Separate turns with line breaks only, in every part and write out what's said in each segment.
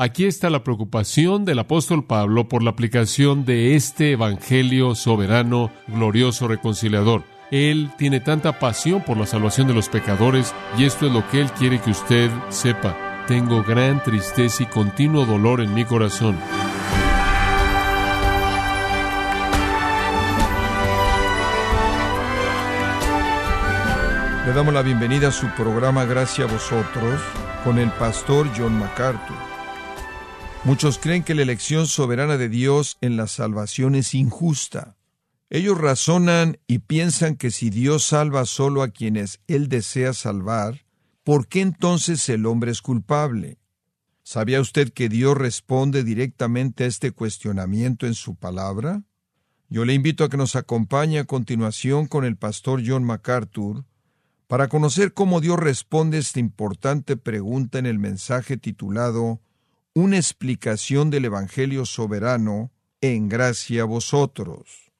Aquí está la preocupación del apóstol Pablo por la aplicación de este Evangelio soberano, glorioso, reconciliador. Él tiene tanta pasión por la salvación de los pecadores y esto es lo que Él quiere que usted sepa. Tengo gran tristeza y continuo dolor en mi corazón.
Le damos la bienvenida a su programa Gracias a vosotros con el pastor John MacArthur. Muchos creen que la elección soberana de Dios en la salvación es injusta. Ellos razonan y piensan que si Dios salva solo a quienes Él desea salvar, ¿por qué entonces el hombre es culpable? ¿Sabía usted que Dios responde directamente a este cuestionamiento en su palabra? Yo le invito a que nos acompañe a continuación con el pastor John MacArthur para conocer cómo Dios responde esta importante pregunta en el mensaje titulado Una explicación del Evangelio soberano en gracia a vosotros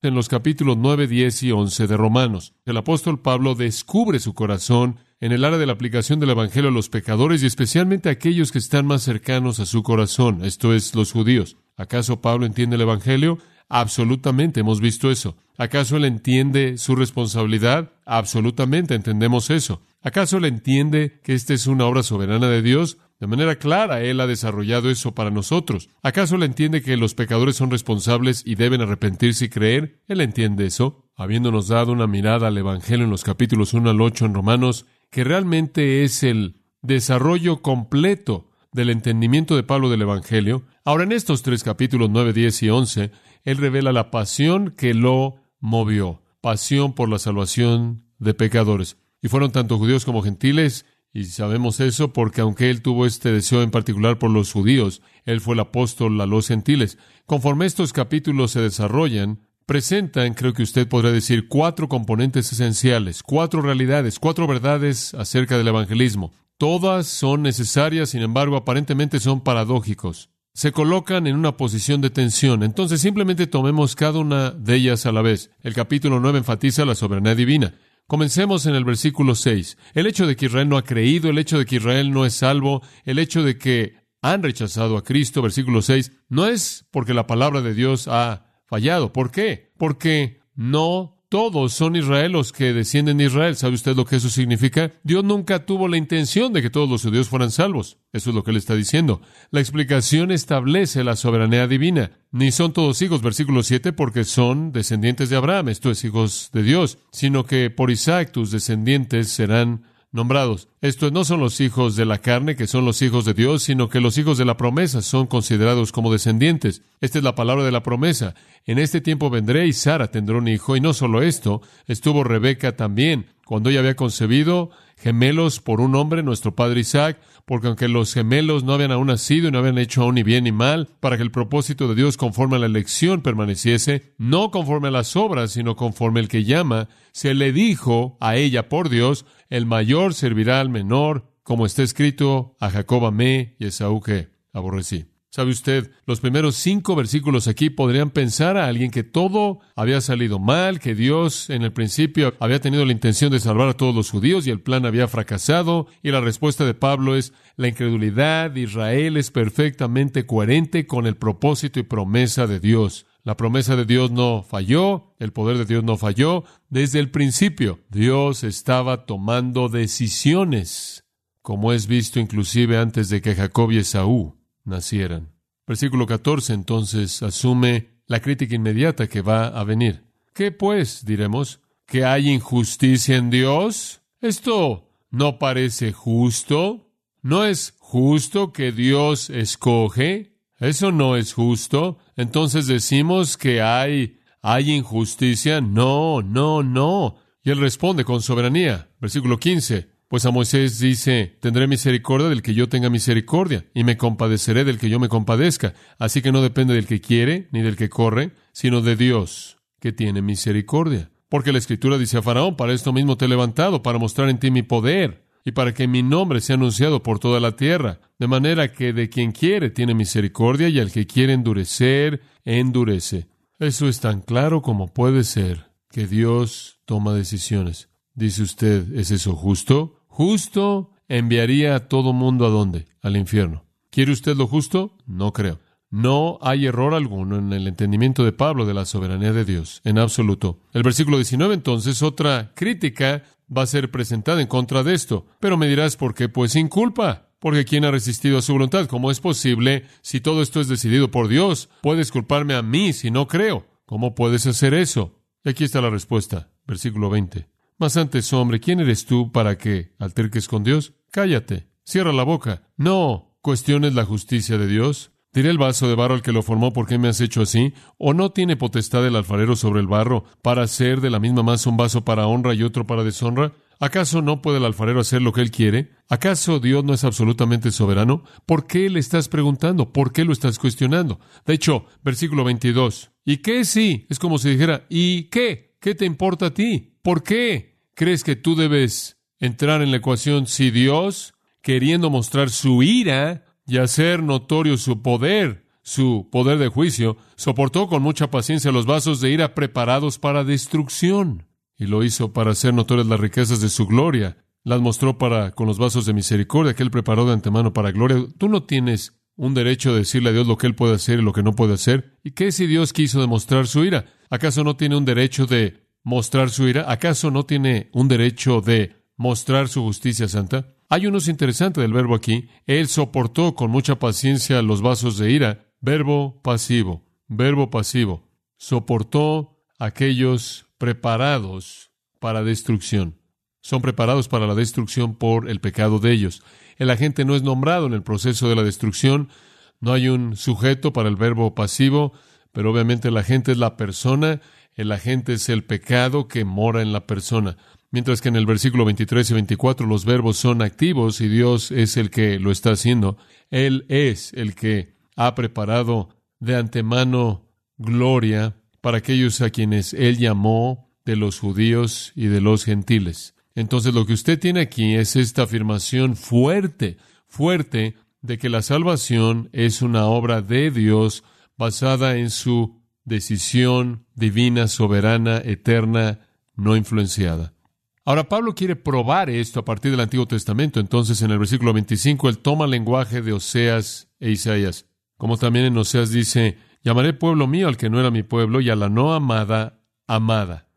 en los capítulos 9, 10 y 11 de Romanos. El apóstol Pablo descubre su corazón en el área de la aplicación del Evangelio a los pecadores y especialmente a aquellos que están más cercanos a su corazón, esto es, los judíos. ¿Acaso Pablo entiende el Evangelio? Absolutamente, hemos visto eso. ¿Acaso él entiende su responsabilidad? Absolutamente, entendemos eso. ¿Acaso él entiende que esta es una obra soberana de Dios? De manera clara, Él ha desarrollado eso para nosotros. ¿Acaso Él entiende que los pecadores son responsables y deben arrepentirse y creer? Él entiende eso, habiéndonos dado una mirada al Evangelio en los capítulos 1 al 8 en Romanos, que realmente es el desarrollo completo del entendimiento de Pablo del Evangelio. Ahora, en estos tres capítulos 9, 10 y 11, Él revela la pasión que lo movió, pasión por la salvación de pecadores. Y fueron tanto judíos como gentiles, y sabemos eso porque aunque él tuvo este deseo en particular por los judíos, él fue el apóstol a los gentiles. Conforme estos capítulos se desarrollan, presentan, creo que usted podría decir, cuatro componentes esenciales, cuatro realidades, cuatro verdades acerca del evangelismo. Todas son necesarias, sin embargo, aparentemente son paradójicos. Se colocan en una posición de tensión. Entonces simplemente tomemos cada una de ellas a la vez. El capítulo 9 enfatiza la soberanía divina. Comencemos en el versículo 6. El hecho de que Israel no ha creído, el hecho de que Israel no es salvo, el hecho de que han rechazado a Cristo, versículo 6, no es porque la palabra de Dios ha fallado. ¿Por qué? Porque no todos son Israel los que descienden de Israel. ¿Sabe usted lo que eso significa? Dios nunca tuvo la intención de que todos los judíos fueran salvos. Eso es lo que él está diciendo. La explicación establece la soberanía divina. Ni son todos hijos, versículo 7, porque son descendientes de Abraham, esto es hijos de Dios, sino que por Isaac tus descendientes serán nombrados. Estos no son los hijos de la carne, que son los hijos de Dios, sino que los hijos de la promesa son considerados como descendientes. Esta es la palabra de la promesa. En este tiempo vendré y Sara tendrá un hijo. Y no solo esto, estuvo Rebeca también. Cuando ella había concebido gemelos por un hombre, nuestro padre Isaac, porque aunque los gemelos no habían aún nacido y no habían hecho aún ni bien ni mal, para que el propósito de Dios conforme a la elección permaneciese, no conforme a las obras, sino conforme el que llama, se le dijo a ella por Dios, el mayor servirá al menor, como está escrito, a Jacob amé y a Esaú que aborrecí. ¿Sabe usted? Los primeros cinco versículos aquí podrían pensar a alguien que todo había salido mal, que Dios en el principio había tenido la intención de salvar a todos los judíos y el plan había fracasado. Y la respuesta de Pablo es, la incredulidad de Israel es perfectamente coherente con el propósito y promesa de Dios. La promesa de Dios no falló, el poder de Dios no falló. Desde el principio, Dios estaba tomando decisiones, como es visto inclusive antes de que Jacob y Esaú nacieran. Versículo 14 entonces asume la crítica inmediata que va a venir. ¿Qué pues, diremos? ¿Que hay injusticia en Dios? Esto no parece justo. ¿No es justo que Dios escoge? Eso no es justo. Entonces decimos que hay, hay injusticia. No, no, no. Y él responde con soberanía. Versículo 15. Pues a Moisés dice, tendré misericordia del que yo tenga misericordia, y me compadeceré del que yo me compadezca. Así que no depende del que quiere, ni del que corre, sino de Dios, que tiene misericordia. Porque la Escritura dice a Faraón, para esto mismo te he levantado, para mostrar en ti mi poder, y para que mi nombre sea anunciado por toda la tierra. De manera que de quien quiere tiene misericordia, y al que quiere endurecer, endurece. Eso es tan claro como puede ser, que Dios toma decisiones. Dice usted, ¿es eso justo? Justo enviaría a todo mundo a dónde? Al infierno. ¿Quiere usted lo justo? No creo. No hay error alguno en el entendimiento de Pablo de la soberanía de Dios, en absoluto. El versículo 19 entonces, otra crítica va a ser presentada en contra de esto. Pero me dirás, ¿por qué? Pues sin culpa. Porque ¿quién ha resistido a su voluntad? ¿Cómo es posible si todo esto es decidido por Dios? Puedes culparme a mí si no creo. ¿Cómo puedes hacer eso? Y aquí está la respuesta. Versículo 20. Mas antes, hombre, ¿quién eres tú para que alterques con Dios? Cállate. Cierra la boca. No cuestiones la justicia de Dios. ¿Diré el vaso de barro al que lo formó por qué me has hecho así? ¿O no tiene potestad el alfarero sobre el barro para hacer de la misma masa un vaso para honra y otro para deshonra? ¿Acaso no puede el alfarero hacer lo que él quiere? ¿Acaso Dios no es absolutamente soberano? ¿Por qué le estás preguntando? ¿Por qué lo estás cuestionando? De hecho, versículo 22. ¿Y qué sí? Es como si dijera, ¿y qué? ¿Qué te importa a ti? ¿Por qué crees que tú debes entrar en la ecuación si Dios, queriendo mostrar su ira, y hacer notorio su poder, su poder de juicio, soportó con mucha paciencia los vasos de ira preparados para destrucción, y lo hizo para hacer notorias las riquezas de su gloria. Las mostró para con los vasos de misericordia que él preparó de antemano para gloria. Tú no tienes un derecho de decirle a Dios lo que él puede hacer y lo que no puede hacer. ¿Y qué si Dios quiso demostrar su ira? ¿Acaso no tiene un derecho de mostrar su ira? ¿Acaso no tiene un derecho de mostrar su justicia santa? Hay unos interesante del verbo aquí. Él soportó con mucha paciencia los vasos de ira. Verbo pasivo. Verbo pasivo. Soportó aquellos preparados para destrucción. Son preparados para la destrucción por el pecado de ellos. El agente no es nombrado en el proceso de la destrucción. No hay un sujeto para el verbo pasivo, pero obviamente el agente es la persona. El agente es el pecado que mora en la persona. Mientras que en el versículo 23 y 24 los verbos son activos y Dios es el que lo está haciendo. Él es el que ha preparado de antemano gloria para aquellos a quienes Él llamó de los judíos y de los gentiles. Entonces lo que usted tiene aquí es esta afirmación fuerte, fuerte, de que la salvación es una obra de Dios basada en su decisión divina, soberana, eterna, no influenciada. Ahora Pablo quiere probar esto a partir del Antiguo Testamento. Entonces en el versículo 25 él toma el lenguaje de Oseas e Isaías. Como también en Oseas dice, llamaré pueblo mío al que no era mi pueblo y a la no amada, amada.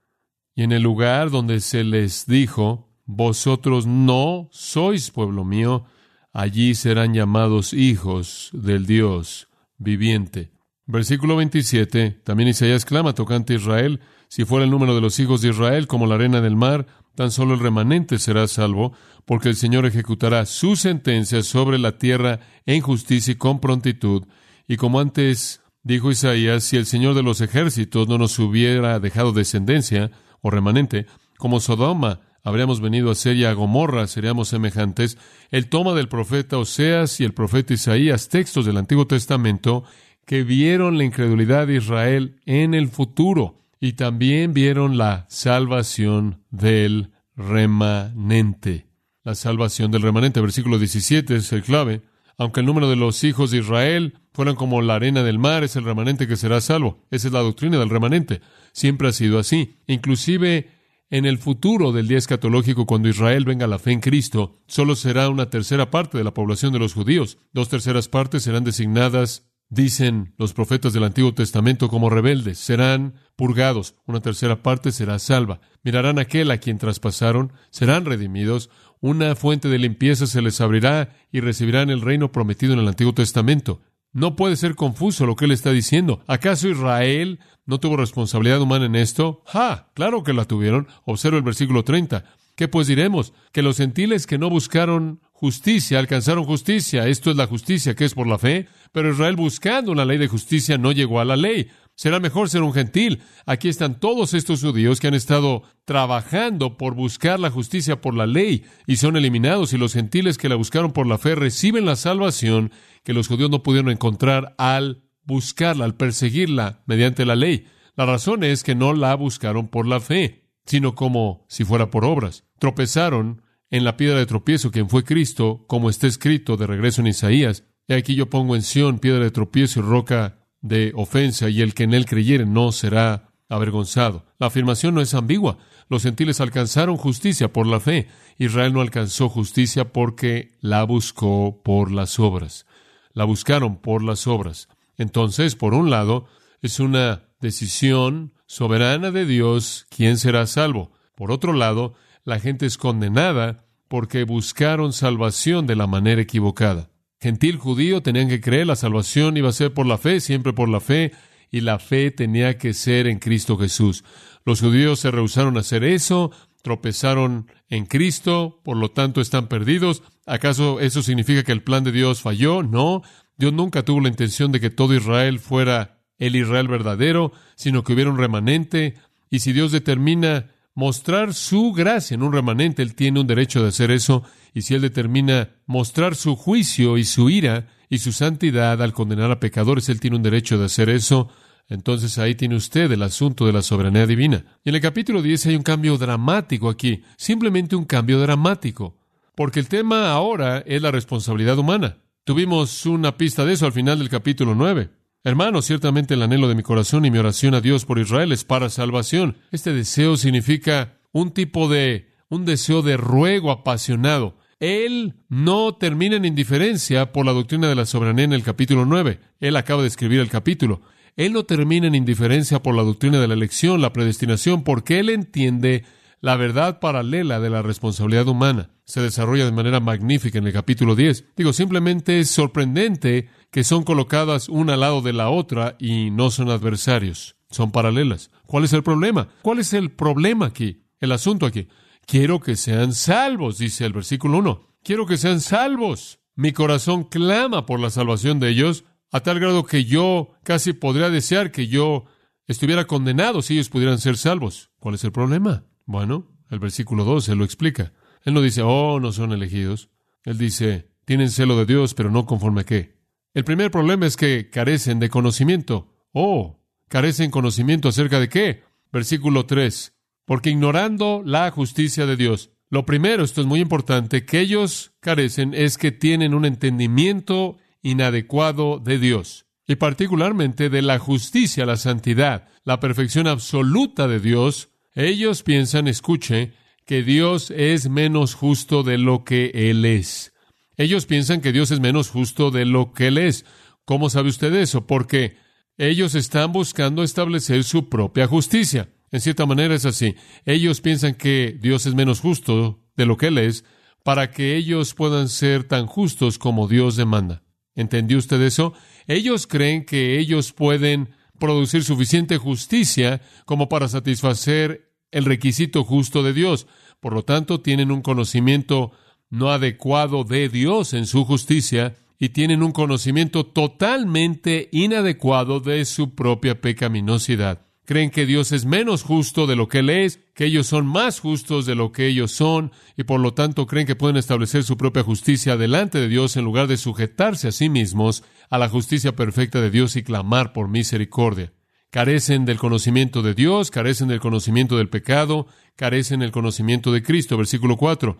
Y en el lugar donde se les dijo, vosotros no sois pueblo mío, allí serán llamados hijos del Dios viviente. Versículo 27, también Isaías clama tocante a Israel, si fuera el número de los hijos de Israel como la arena del mar, tan solo el remanente será salvo, porque el Señor ejecutará su sentencia sobre la tierra en justicia y con prontitud. Y como antes dijo Isaías, si el Señor de los ejércitos no nos hubiera dejado descendencia o remanente, como Sodoma habríamos venido a ser y a Gomorra seríamos semejantes, el toma del profeta Oseas y el profeta Isaías, textos del Antiguo Testamento, que vieron la incredulidad de Israel en el futuro y también vieron la salvación del remanente. La salvación del remanente, versículo 17 es el clave. Aunque el número de los hijos de Israel fueran como la arena del mar, es el remanente que será salvo. Esa es la doctrina del remanente. Siempre ha sido así. Inclusive en el futuro del día escatológico, cuando Israel venga a la fe en Cristo, solo será una tercera parte de la población de los judíos. Dos terceras partes serán designadas dicen los profetas del Antiguo Testamento como rebeldes, serán purgados, una tercera parte será salva. Mirarán aquel a quien traspasaron, serán redimidos, una fuente de limpieza se les abrirá y recibirán el reino prometido en el Antiguo Testamento. No puede ser confuso lo que él está diciendo. ¿Acaso Israel no tuvo responsabilidad humana en esto? ¡Ja! Claro que la tuvieron. Observa el versículo 30. ¿Qué pues diremos? Que los gentiles que no buscaron justicia alcanzaron justicia. Esto es la justicia que es por la fe. Pero Israel buscando una ley de justicia no llegó a la ley. Será mejor ser un gentil. Aquí están todos estos judíos que han estado trabajando por buscar la justicia por la ley y son eliminados y los gentiles que la buscaron por la fe reciben la salvación que los judíos no pudieron encontrar al buscarla, al perseguirla mediante la ley. La razón es que no la buscaron por la fe, sino como si fuera por obras. Tropezaron en la piedra de tropiezo, quien fue Cristo, como está escrito de regreso en Isaías, He aquí yo pongo en Sión piedra de tropiezo y roca de ofensa, y el que en él creyere no será avergonzado. La afirmación no es ambigua. Los gentiles alcanzaron justicia por la fe. Israel no alcanzó justicia porque la buscó por las obras. la buscaron por las obras. Entonces, por un lado, es una decisión soberana de Dios quién será salvo. Por otro lado, la gente es condenada porque buscaron salvación de la manera equivocada. Gentil judío tenían que creer la salvación iba a ser por la fe, siempre por la fe, y la fe tenía que ser en Cristo Jesús. Los judíos se rehusaron a hacer eso, tropezaron en Cristo, por lo tanto están perdidos. ¿Acaso eso significa que el plan de Dios falló? No, Dios nunca tuvo la intención de que todo Israel fuera el Israel verdadero, sino que hubiera un remanente. Y si Dios determina mostrar su gracia en un remanente, Él tiene un derecho de hacer eso. Y si Él determina mostrar su juicio y su ira y su santidad al condenar a pecadores, Él tiene un derecho de hacer eso. Entonces ahí tiene usted el asunto de la soberanía divina. Y en el capítulo 10 hay un cambio dramático aquí, simplemente un cambio dramático, porque el tema ahora es la responsabilidad humana. Tuvimos una pista de eso al final del capítulo 9. Hermanos, ciertamente el anhelo de mi corazón y mi oración a Dios por Israel es para salvación. Este deseo significa un tipo de, un deseo de ruego apasionado. Él no termina en indiferencia por la doctrina de la soberanía en el capítulo 9. Él acaba de escribir el capítulo. Él no termina en indiferencia por la doctrina de la elección, la predestinación, porque él entiende la verdad paralela de la responsabilidad humana. Se desarrolla de manera magnífica en el capítulo 10. Digo, simplemente es sorprendente que son colocadas una al lado de la otra y no son adversarios, son paralelas. ¿Cuál es el problema? ¿Cuál es el problema aquí? El asunto aquí. Quiero que sean salvos, dice el versículo 1. Quiero que sean salvos. Mi corazón clama por la salvación de ellos, a tal grado que yo casi podría desear que yo estuviera condenado si ellos pudieran ser salvos. ¿Cuál es el problema? Bueno, el versículo 2 se lo explica. Él no dice, oh, no son elegidos. Él dice, tienen celo de Dios, pero no conforme a qué. El primer problema es que carecen de conocimiento. Oh, carecen conocimiento acerca de qué. Versículo 3. Porque ignorando la justicia de Dios. Lo primero, esto es muy importante, que ellos carecen es que tienen un entendimiento inadecuado de Dios. Y particularmente de la justicia, la santidad, la perfección absoluta de Dios ellos piensan, escuche, que Dios es menos justo de lo que Él es. Ellos piensan que Dios es menos justo de lo que Él es. ¿Cómo sabe usted eso? Porque ellos están buscando establecer su propia justicia. En cierta manera es así. Ellos piensan que Dios es menos justo de lo que Él es para que ellos puedan ser tan justos como Dios demanda. ¿Entendió usted eso? Ellos creen que ellos pueden producir suficiente justicia como para satisfacer el requisito justo de Dios. Por lo tanto, tienen un conocimiento no adecuado de Dios en su justicia y tienen un conocimiento totalmente inadecuado de su propia pecaminosidad. Creen que Dios es menos justo de lo que Él es, que ellos son más justos de lo que ellos son, y por lo tanto creen que pueden establecer su propia justicia delante de Dios en lugar de sujetarse a sí mismos a la justicia perfecta de Dios y clamar por misericordia. Carecen del conocimiento de Dios, carecen del conocimiento del pecado, carecen del conocimiento de Cristo. Versículo 4.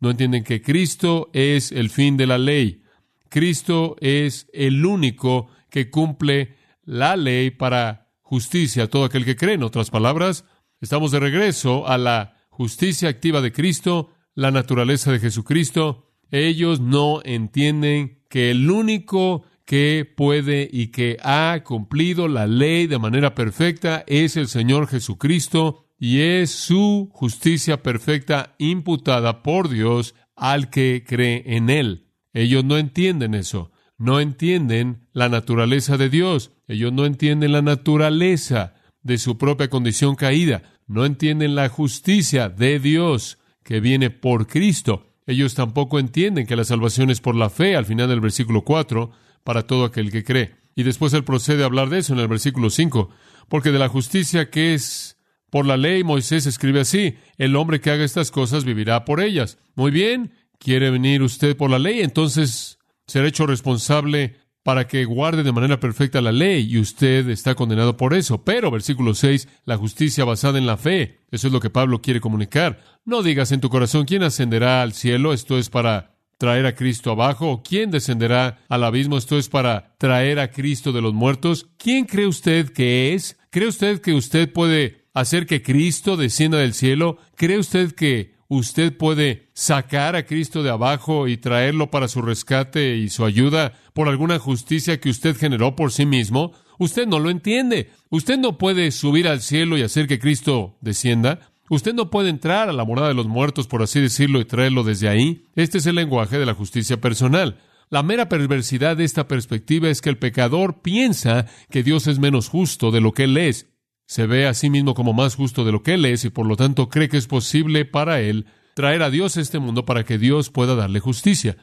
No entienden que Cristo es el fin de la ley. Cristo es el único que cumple la ley para justicia a todo aquel que cree. En otras palabras, estamos de regreso a la justicia activa de Cristo, la naturaleza de Jesucristo. Ellos no entienden que el único que puede y que ha cumplido la ley de manera perfecta es el Señor Jesucristo y es su justicia perfecta imputada por Dios al que cree en Él. Ellos no entienden eso, no entienden la naturaleza de Dios, ellos no entienden la naturaleza de su propia condición caída, no entienden la justicia de Dios que viene por Cristo. Ellos tampoco entienden que la salvación es por la fe al final del versículo 4, para todo aquel que cree. Y después él procede a hablar de eso en el versículo 5, porque de la justicia que es por la ley, Moisés escribe así, el hombre que haga estas cosas vivirá por ellas. Muy bien, quiere venir usted por la ley, entonces será hecho responsable para que guarde de manera perfecta la ley y usted está condenado por eso. Pero, versículo 6, la justicia basada en la fe. Eso es lo que Pablo quiere comunicar. No digas en tu corazón quién ascenderá al cielo, esto es para traer a Cristo abajo? ¿O quién descenderá al abismo? Esto es para traer a Cristo de los muertos. ¿Quién cree usted que es? ¿Cree usted que usted puede hacer que Cristo descienda del cielo? ¿Cree usted que usted puede sacar a Cristo de abajo y traerlo para su rescate y su ayuda por alguna justicia que usted generó por sí mismo, usted no lo entiende. Usted no puede subir al cielo y hacer que Cristo descienda. Usted no puede entrar a la morada de los muertos, por así decirlo, y traerlo desde ahí. Este es el lenguaje de la justicia personal. La mera perversidad de esta perspectiva es que el pecador piensa que Dios es menos justo de lo que Él es. Se ve a sí mismo como más justo de lo que Él es y por lo tanto cree que es posible para Él traer a Dios a este mundo para que Dios pueda darle justicia.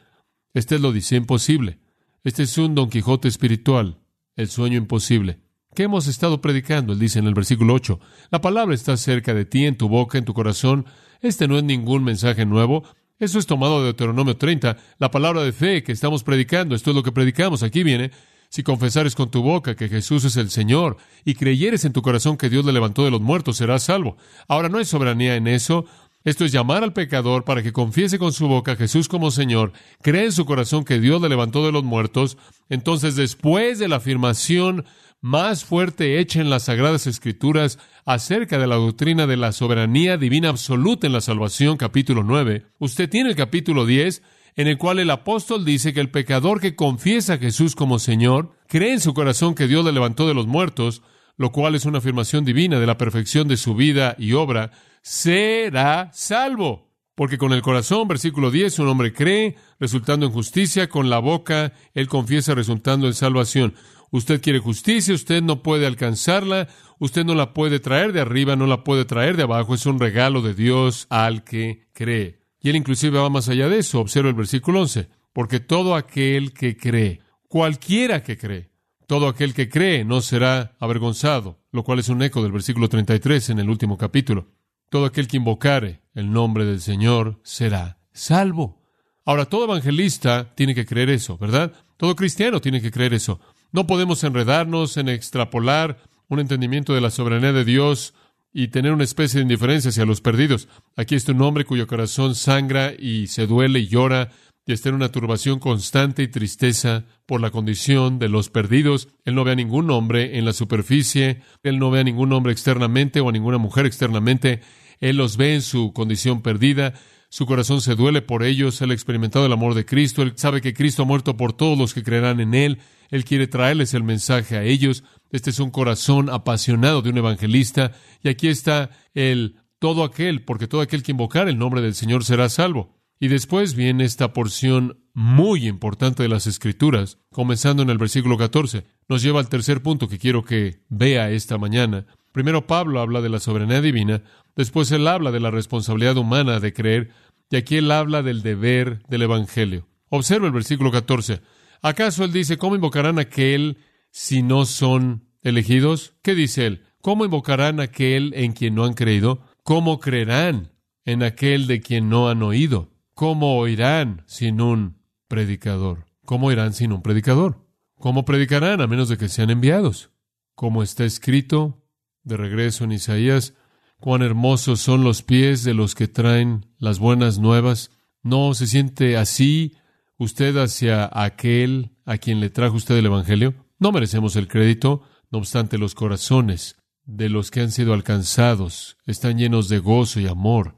Este lo dice imposible. Este es un Don Quijote espiritual, el sueño imposible. ¿Qué hemos estado predicando? Él dice en el versículo 8, la palabra está cerca de ti, en tu boca, en tu corazón. Este no es ningún mensaje nuevo. Eso es tomado de Deuteronomio 30, la palabra de fe que estamos predicando. Esto es lo que predicamos. Aquí viene. Si confesares con tu boca que Jesús es el Señor y creyeres en tu corazón que Dios le levantó de los muertos, serás salvo. Ahora no hay soberanía en eso. Esto es llamar al pecador para que confiese con su boca a Jesús como Señor, cree en su corazón que Dios le levantó de los muertos. Entonces, después de la afirmación más fuerte hecha en las Sagradas Escrituras acerca de la doctrina de la soberanía divina absoluta en la salvación, capítulo 9, usted tiene el capítulo 10, en el cual el apóstol dice que el pecador que confiesa a Jesús como Señor, cree en su corazón que Dios le levantó de los muertos, lo cual es una afirmación divina de la perfección de su vida y obra, será salvo. Porque con el corazón, versículo 10, un hombre cree, resultando en justicia, con la boca, él confiesa, resultando en salvación. Usted quiere justicia, usted no puede alcanzarla, usted no la puede traer de arriba, no la puede traer de abajo, es un regalo de Dios al que cree. Y él inclusive va más allá de eso, observa el versículo 11, porque todo aquel que cree, cualquiera que cree, todo aquel que cree no será avergonzado, lo cual es un eco del versículo 33 en el último capítulo. Todo aquel que invocare el nombre del Señor será salvo. Ahora, todo evangelista tiene que creer eso, ¿verdad? Todo cristiano tiene que creer eso. No podemos enredarnos en extrapolar un entendimiento de la soberanía de Dios y tener una especie de indiferencia hacia los perdidos. Aquí está un hombre cuyo corazón sangra y se duele y llora y está en una turbación constante y tristeza por la condición de los perdidos. Él no ve a ningún hombre en la superficie, él no ve a ningún hombre externamente o a ninguna mujer externamente, él los ve en su condición perdida, su corazón se duele por ellos, él ha experimentado el amor de Cristo, él sabe que Cristo ha muerto por todos los que creerán en él, él quiere traerles el mensaje a ellos. Este es un corazón apasionado de un evangelista. Y aquí está el todo aquel, porque todo aquel que invocar el nombre del Señor será salvo. Y después viene esta porción muy importante de las Escrituras, comenzando en el versículo 14. Nos lleva al tercer punto que quiero que vea esta mañana. Primero Pablo habla de la soberanía divina, después él habla de la responsabilidad humana de creer, y aquí él habla del deber del Evangelio. Observa el versículo 14. ¿Acaso él dice, ¿cómo invocarán a aquel si no son elegidos? ¿Qué dice él? ¿Cómo invocarán a aquel en quien no han creído? ¿Cómo creerán en aquel de quien no han oído? ¿Cómo oirán sin un predicador? ¿Cómo oirán sin un predicador? ¿Cómo predicarán a menos de que sean enviados? Como está escrito, de regreso en Isaías, cuán hermosos son los pies de los que traen las buenas nuevas. ¿No se siente así usted hacia aquel a quien le trajo usted el Evangelio? No merecemos el crédito, no obstante los corazones de los que han sido alcanzados están llenos de gozo y amor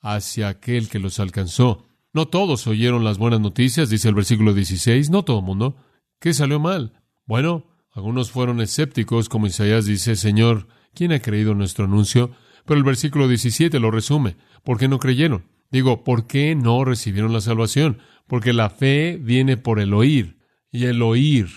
hacia aquel que los alcanzó. No todos oyeron las buenas noticias, dice el versículo 16, no todo el mundo. ¿Qué salió mal? Bueno, algunos fueron escépticos, como Isaías dice, Señor, ¿quién ha creído nuestro anuncio? Pero el versículo 17 lo resume. ¿Por qué no creyeron? Digo, ¿por qué no recibieron la salvación? porque la fe viene por el oír y el oír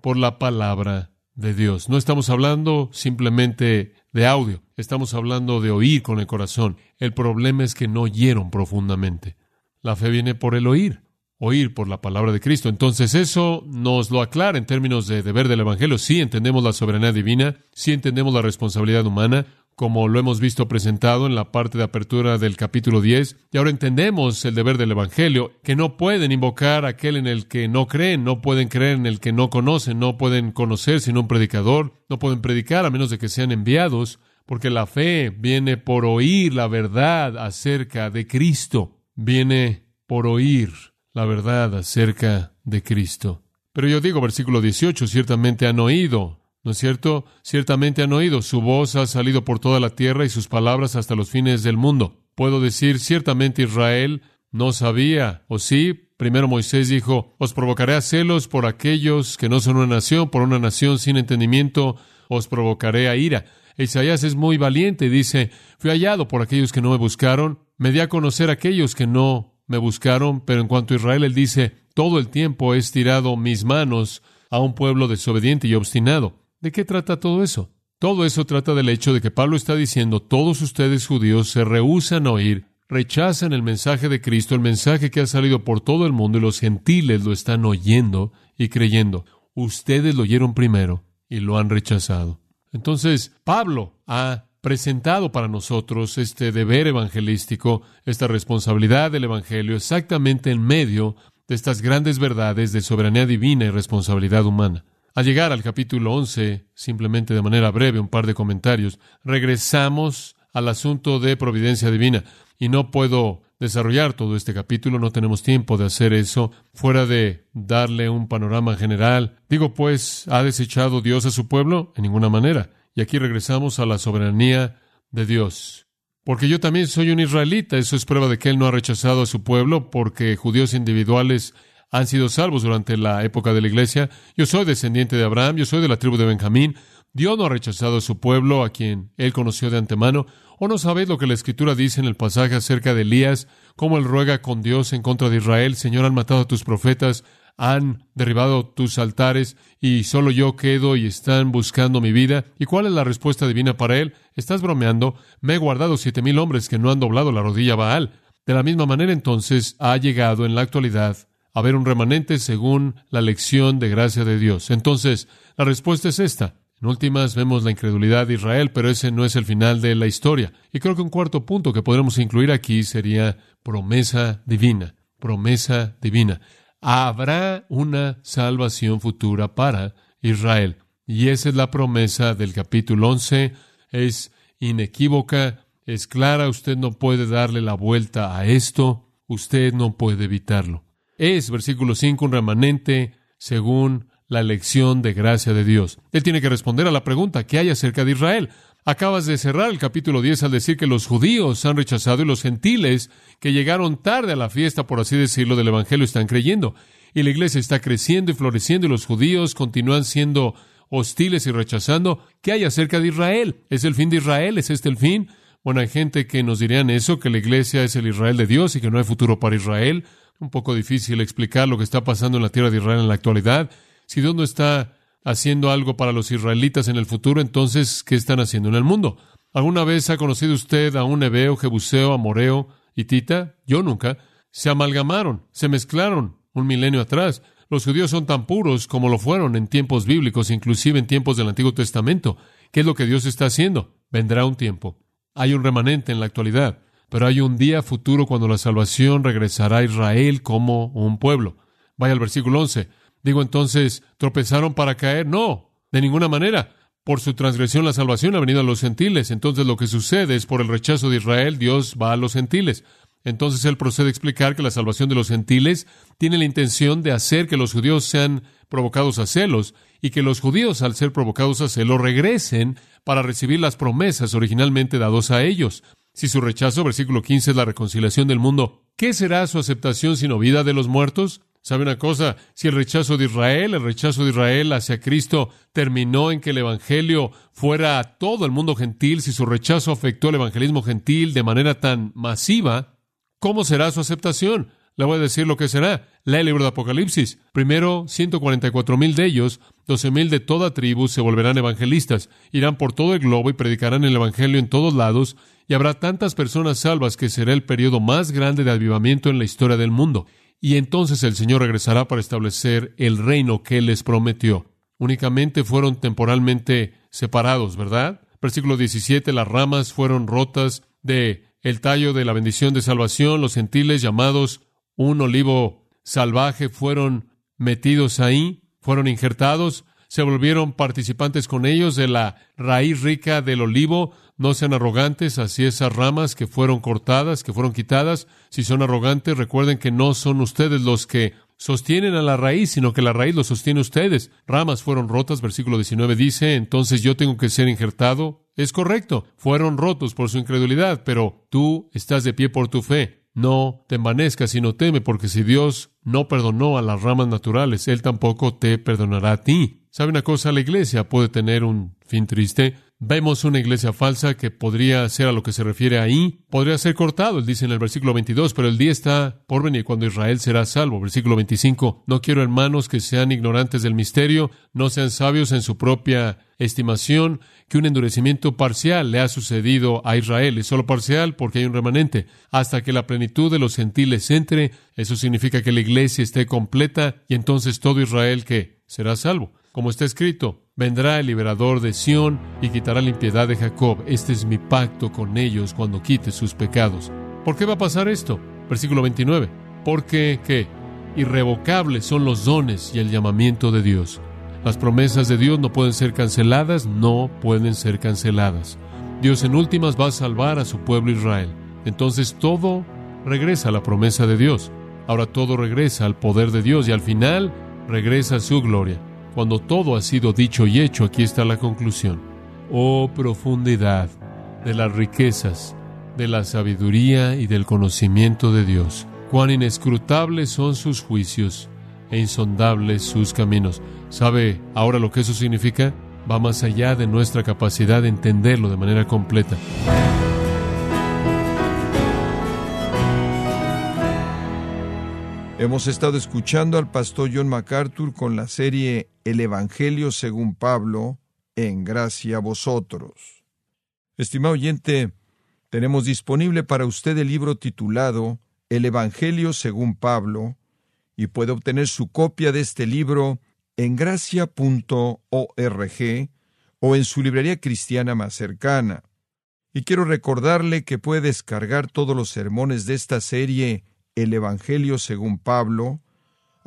por la palabra de Dios. No estamos hablando simplemente de audio, estamos hablando de oír con el corazón. El problema es que no oyeron profundamente. La fe viene por el oír, oír por la palabra de Cristo. Entonces eso nos lo aclara en términos de deber del Evangelio. Sí entendemos la soberanía divina, sí entendemos la responsabilidad humana, como lo hemos visto presentado en la parte de apertura del capítulo 10. Y ahora entendemos el deber del Evangelio, que no pueden invocar a aquel en el que no creen, no pueden creer en el que no conocen, no pueden conocer sin un predicador, no pueden predicar a menos de que sean enviados, porque la fe viene por oír la verdad acerca de Cristo, viene por oír la verdad acerca de Cristo. Pero yo digo, versículo 18, ciertamente han oído ¿No es cierto? Ciertamente han oído, su voz ha salido por toda la tierra y sus palabras hasta los fines del mundo. Puedo decir, ciertamente Israel no sabía, o sí, primero Moisés dijo, os provocaré a celos por aquellos que no son una nación, por una nación sin entendimiento, os provocaré a ira. Isaías es muy valiente dice, fui hallado por aquellos que no me buscaron, me di a conocer a aquellos que no me buscaron, pero en cuanto a Israel, él dice, todo el tiempo he estirado mis manos a un pueblo desobediente y obstinado. ¿De qué trata todo eso? Todo eso trata del hecho de que Pablo está diciendo, todos ustedes judíos se rehúsan a oír, rechazan el mensaje de Cristo, el mensaje que ha salido por todo el mundo y los gentiles lo están oyendo y creyendo. Ustedes lo oyeron primero y lo han rechazado. Entonces, Pablo ha presentado para nosotros este deber evangelístico, esta responsabilidad del Evangelio, exactamente en medio de estas grandes verdades de soberanía divina y responsabilidad humana. Al llegar al capítulo 11, simplemente de manera breve, un par de comentarios, regresamos al asunto de providencia divina. Y no puedo desarrollar todo este capítulo, no tenemos tiempo de hacer eso, fuera de darle un panorama general. Digo, pues, ¿ha desechado Dios a su pueblo? En ninguna manera. Y aquí regresamos a la soberanía de Dios. Porque yo también soy un israelita, eso es prueba de que Él no ha rechazado a su pueblo, porque judíos individuales han sido salvos durante la época de la iglesia. Yo soy descendiente de Abraham, yo soy de la tribu de Benjamín. Dios no ha rechazado a su pueblo, a quien Él conoció de antemano. ¿O no sabéis lo que la Escritura dice en el pasaje acerca de Elías, cómo él ruega con Dios en contra de Israel? Señor, han matado a tus profetas, han derribado tus altares y solo yo quedo y están buscando mi vida. ¿Y cuál es la respuesta divina para él? Estás bromeando. Me he guardado siete mil hombres que no han doblado la rodilla a Baal. De la misma manera, entonces, ha llegado en la actualidad a haber un remanente según la lección de gracia de Dios. Entonces, la respuesta es esta. En últimas vemos la incredulidad de Israel, pero ese no es el final de la historia. Y creo que un cuarto punto que podremos incluir aquí sería promesa divina. Promesa divina. Habrá una salvación futura para Israel. Y esa es la promesa del capítulo 11. Es inequívoca, es clara, usted no puede darle la vuelta a esto, usted no puede evitarlo. Es, versículo 5, un remanente según la elección de gracia de Dios. Él tiene que responder a la pregunta ¿qué hay acerca de Israel? Acabas de cerrar el capítulo 10 al decir que los judíos han rechazado y los gentiles que llegaron tarde a la fiesta, por así decirlo, del Evangelio están creyendo. Y la iglesia está creciendo y floreciendo y los judíos continúan siendo hostiles y rechazando. ¿Qué hay acerca de Israel? ¿Es el fin de Israel? ¿Es este el fin? Bueno, hay gente que nos dirían eso, que la iglesia es el Israel de Dios y que no hay futuro para Israel. Un poco difícil explicar lo que está pasando en la tierra de Israel en la actualidad. Si Dios no está haciendo algo para los israelitas en el futuro, entonces, ¿qué están haciendo en el mundo? ¿Alguna vez ha conocido usted a un hebeo, jebuseo, amoreo, hitita? Yo nunca. Se amalgamaron, se mezclaron un milenio atrás. Los judíos son tan puros como lo fueron en tiempos bíblicos, inclusive en tiempos del Antiguo Testamento. ¿Qué es lo que Dios está haciendo? Vendrá un tiempo. Hay un remanente en la actualidad, pero hay un día futuro cuando la salvación regresará a Israel como un pueblo. Vaya al versículo 11. Digo entonces, ¿tropezaron para caer? No, de ninguna manera. Por su transgresión la salvación ha venido a los gentiles. Entonces lo que sucede es por el rechazo de Israel, Dios va a los gentiles. Entonces él procede a explicar que la salvación de los gentiles tiene la intención de hacer que los judíos sean provocados a celos y que los judíos, al ser provocados a celos, regresen para recibir las promesas originalmente dadas a ellos. Si su rechazo, versículo 15, es la reconciliación del mundo, ¿qué será su aceptación sino vida de los muertos? ¿Sabe una cosa? Si el rechazo de Israel, el rechazo de Israel hacia Cristo terminó en que el Evangelio fuera a todo el mundo gentil, si su rechazo afectó el evangelismo gentil de manera tan masiva, ¿cómo será su aceptación? Le voy a decir lo que será. Lea el libro de Apocalipsis. Primero, 144 mil de ellos, 12 mil de toda tribu se volverán evangelistas. Irán por todo el globo y predicarán el Evangelio en todos lados. Y habrá tantas personas salvas que será el periodo más grande de avivamiento en la historia del mundo y entonces el Señor regresará para establecer el reino que les prometió. Únicamente fueron temporalmente separados, ¿verdad? Versículo 17, las ramas fueron rotas de el tallo de la bendición de salvación, los gentiles llamados un olivo salvaje fueron metidos ahí, fueron injertados, se volvieron participantes con ellos de la raíz rica del olivo, no sean arrogantes así esas ramas que fueron cortadas, que fueron quitadas. Si son arrogantes, recuerden que no son ustedes los que sostienen a la raíz, sino que la raíz lo sostiene ustedes. Ramas fueron rotas, versículo 19 dice, entonces yo tengo que ser injertado. Es correcto, fueron rotos por su incredulidad, pero tú estás de pie por tu fe. No te envanezcas, sino teme, porque si Dios no perdonó a las ramas naturales, Él tampoco te perdonará a ti. ¿Sabe una cosa? La iglesia puede tener un fin triste, Vemos una iglesia falsa que podría ser a lo que se refiere ahí, podría ser cortado, él dice en el versículo 22, pero el día está por venir cuando Israel será salvo. Versículo 25, no quiero hermanos que sean ignorantes del misterio, no sean sabios en su propia estimación, que un endurecimiento parcial le ha sucedido a Israel, es solo parcial porque hay un remanente, hasta que la plenitud de los gentiles entre, eso significa que la iglesia esté completa y entonces todo Israel que será salvo. Como está escrito, vendrá el liberador de Sión y quitará la impiedad de Jacob. Este es mi pacto con ellos cuando quite sus pecados. ¿Por qué va a pasar esto? Versículo 29. Porque, ¿qué? Irrevocables son los dones y el llamamiento de Dios. Las promesas de Dios no pueden ser canceladas, no pueden ser canceladas. Dios en últimas va a salvar a su pueblo Israel. Entonces todo regresa a la promesa de Dios. Ahora todo regresa al poder de Dios y al final regresa a su gloria. Cuando todo ha sido dicho y hecho, aquí está la conclusión. Oh profundidad de las riquezas, de la sabiduría y del conocimiento de Dios. Cuán inescrutables son sus juicios e insondables sus caminos. ¿Sabe ahora lo que eso significa? Va más allá de nuestra capacidad de entenderlo de manera completa.
Hemos estado escuchando al pastor John MacArthur con la serie El Evangelio según Pablo, en gracia a vosotros. Estimado oyente, tenemos disponible para usted el libro titulado El Evangelio según Pablo, y puede obtener su copia de este libro en gracia.org o en su librería cristiana más cercana. Y quiero recordarle que puede descargar todos los sermones de esta serie el Evangelio según Pablo,